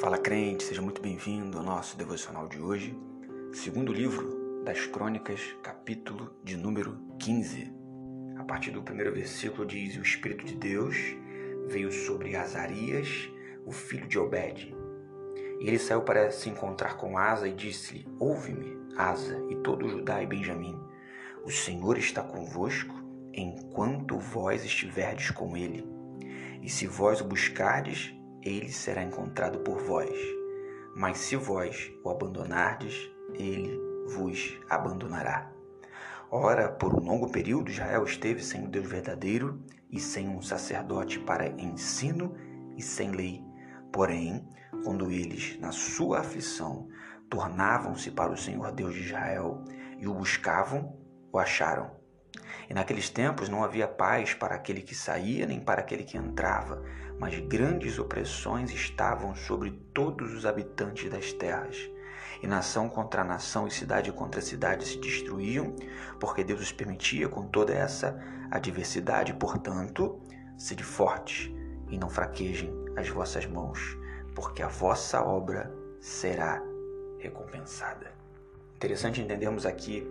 Fala crente, seja muito bem-vindo ao nosso devocional de hoje, segundo livro das Crônicas, capítulo de número 15. A partir do primeiro versículo diz: O Espírito de Deus veio sobre Azarias, o filho de Obed. E ele saiu para se encontrar com Asa e disse-lhe: Ouve-me, Asa, e todo Judá e Benjamim. O Senhor está convosco enquanto vós estiverdes com ele. E se vós o buscardes, ele será encontrado por vós. Mas se vós o abandonardes, ele vos abandonará. Ora, por um longo período, Israel esteve sem o Deus verdadeiro e sem um sacerdote para ensino e sem lei. Porém, quando eles, na sua aflição, tornavam-se para o Senhor Deus de Israel e o buscavam, o acharam. E naqueles tempos não havia paz para aquele que saía nem para aquele que entrava, mas grandes opressões estavam sobre todos os habitantes das terras. E nação contra nação e cidade contra cidade se destruíam, porque Deus os permitia com toda essa adversidade. Portanto, sede fortes e não fraquejem as vossas mãos, porque a vossa obra será recompensada. Interessante entendermos aqui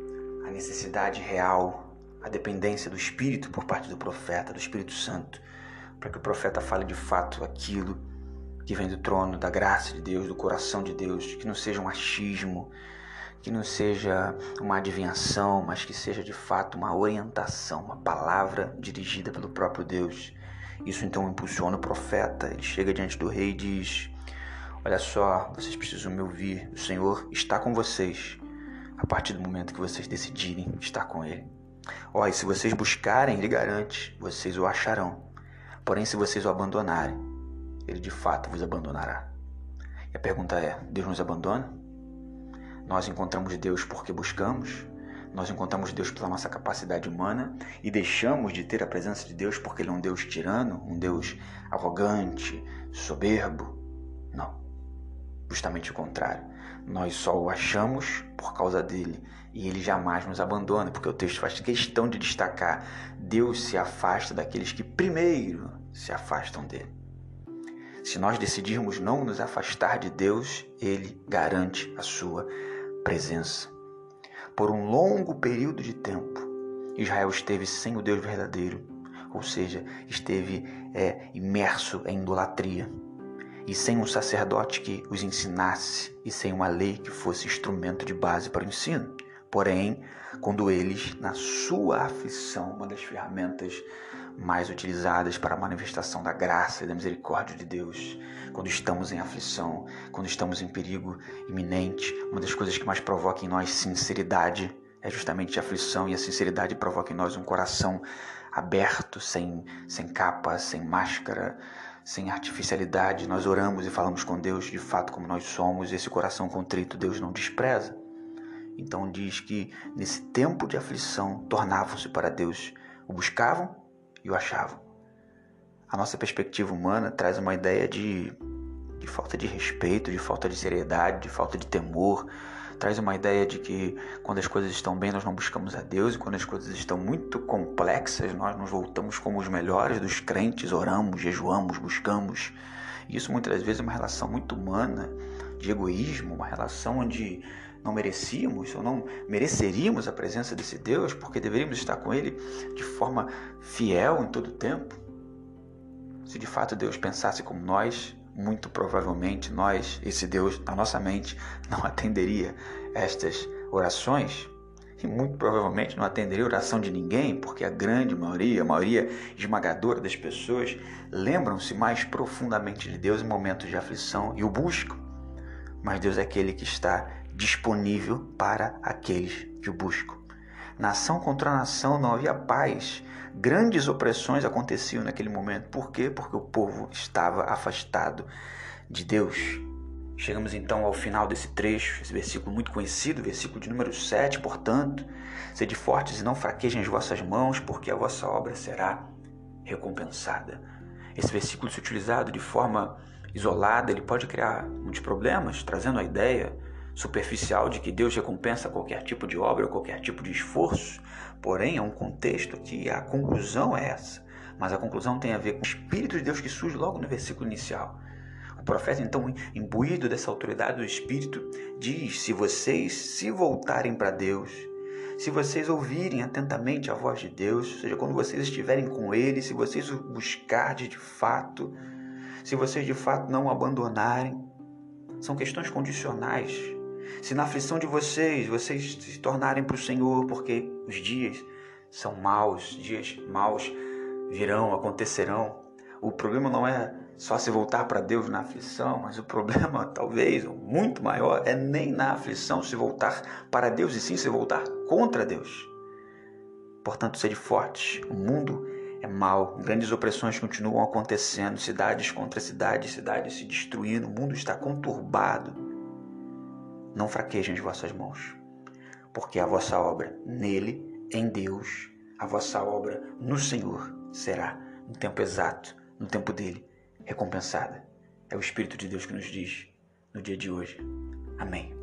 a necessidade real a dependência do Espírito por parte do profeta, do Espírito Santo, para que o profeta fale de fato aquilo que vem do trono, da graça de Deus, do coração de Deus, que não seja um achismo, que não seja uma adivinhação, mas que seja de fato uma orientação, uma palavra dirigida pelo próprio Deus. Isso então impulsiona o profeta, ele chega diante do rei e diz: Olha só, vocês precisam me ouvir, o Senhor está com vocês a partir do momento que vocês decidirem estar com Ele. Ó, e se vocês buscarem, ele garante, vocês o acharão. Porém, se vocês o abandonarem, ele de fato vos abandonará. E a pergunta é: Deus nos abandona? Nós encontramos Deus porque buscamos? Nós encontramos Deus pela nossa capacidade humana e deixamos de ter a presença de Deus porque Ele é um Deus tirano, um Deus arrogante, soberbo? Não. Justamente o contrário. Nós só o achamos por causa dele e ele jamais nos abandona, porque o texto faz questão de destacar: Deus se afasta daqueles que primeiro se afastam dele. Se nós decidirmos não nos afastar de Deus, ele garante a sua presença. Por um longo período de tempo, Israel esteve sem o Deus verdadeiro, ou seja, esteve é, imerso em idolatria e sem um sacerdote que os ensinasse e sem uma lei que fosse instrumento de base para o ensino. Porém, quando eles, na sua aflição, uma das ferramentas mais utilizadas para a manifestação da graça e da misericórdia de Deus, quando estamos em aflição, quando estamos em perigo iminente, uma das coisas que mais provoca em nós sinceridade é justamente a aflição e a sinceridade provoca em nós um coração aberto, sem, sem capa, sem máscara, sem artificialidade. Nós oramos e falamos com Deus de fato como nós somos, esse coração contrito Deus não despreza. Então diz que nesse tempo de aflição tornavam-se para Deus, o buscavam e o achavam. A nossa perspectiva humana traz uma ideia de, de falta de respeito, de falta de seriedade, de falta de temor, traz uma ideia de que quando as coisas estão bem nós não buscamos a Deus e quando as coisas estão muito complexas nós nos voltamos como os melhores dos crentes, oramos, jejuamos, buscamos. E isso muitas das vezes é uma relação muito humana, de egoísmo, uma relação onde não merecíamos ou não mereceríamos a presença desse Deus porque deveríamos estar com Ele de forma fiel em todo o tempo? Se de fato Deus pensasse como nós, muito provavelmente nós, esse Deus, na nossa mente, não atenderia estas orações e muito provavelmente não atenderia a oração de ninguém, porque a grande maioria, a maioria esmagadora das pessoas lembram-se mais profundamente de Deus em momentos de aflição e o buscam. Mas Deus é aquele que está disponível para aqueles que o buscam. Nação contra nação não havia paz. Grandes opressões aconteciam naquele momento. Por quê? Porque o povo estava afastado de Deus. Chegamos então ao final desse trecho, esse versículo muito conhecido, versículo de número 7. Portanto, sede fortes e não fraquejem as vossas mãos, porque a vossa obra será recompensada. Esse versículo, se utilizado de forma isolada, ele pode criar muitos problemas, trazendo a ideia superficial de que Deus recompensa qualquer tipo de obra ou qualquer tipo de esforço, porém é um contexto que a conclusão é essa. Mas a conclusão tem a ver com o Espírito de Deus que surge logo no versículo inicial. O profeta, então, imbuído dessa autoridade do Espírito, diz: se vocês se voltarem para Deus, se vocês ouvirem atentamente a voz de Deus, ou seja, quando vocês estiverem com Ele, se vocês o buscarem de fato, se vocês de fato não o abandonarem, são questões condicionais. Se na aflição de vocês, vocês se tornarem para o Senhor, porque os dias são maus, dias maus virão, acontecerão. O problema não é só se voltar para Deus na aflição, mas o problema, talvez, muito maior, é nem na aflição se voltar para Deus e sim se voltar contra Deus. Portanto, sede fortes. O mundo é mau, grandes opressões continuam acontecendo, cidades contra cidades, cidades se destruindo, o mundo está conturbado. Não fraquejem as vossas mãos, porque a vossa obra nele, em Deus, a vossa obra no Senhor será no tempo exato, no tempo dele recompensada. É o Espírito de Deus que nos diz no dia de hoje. Amém.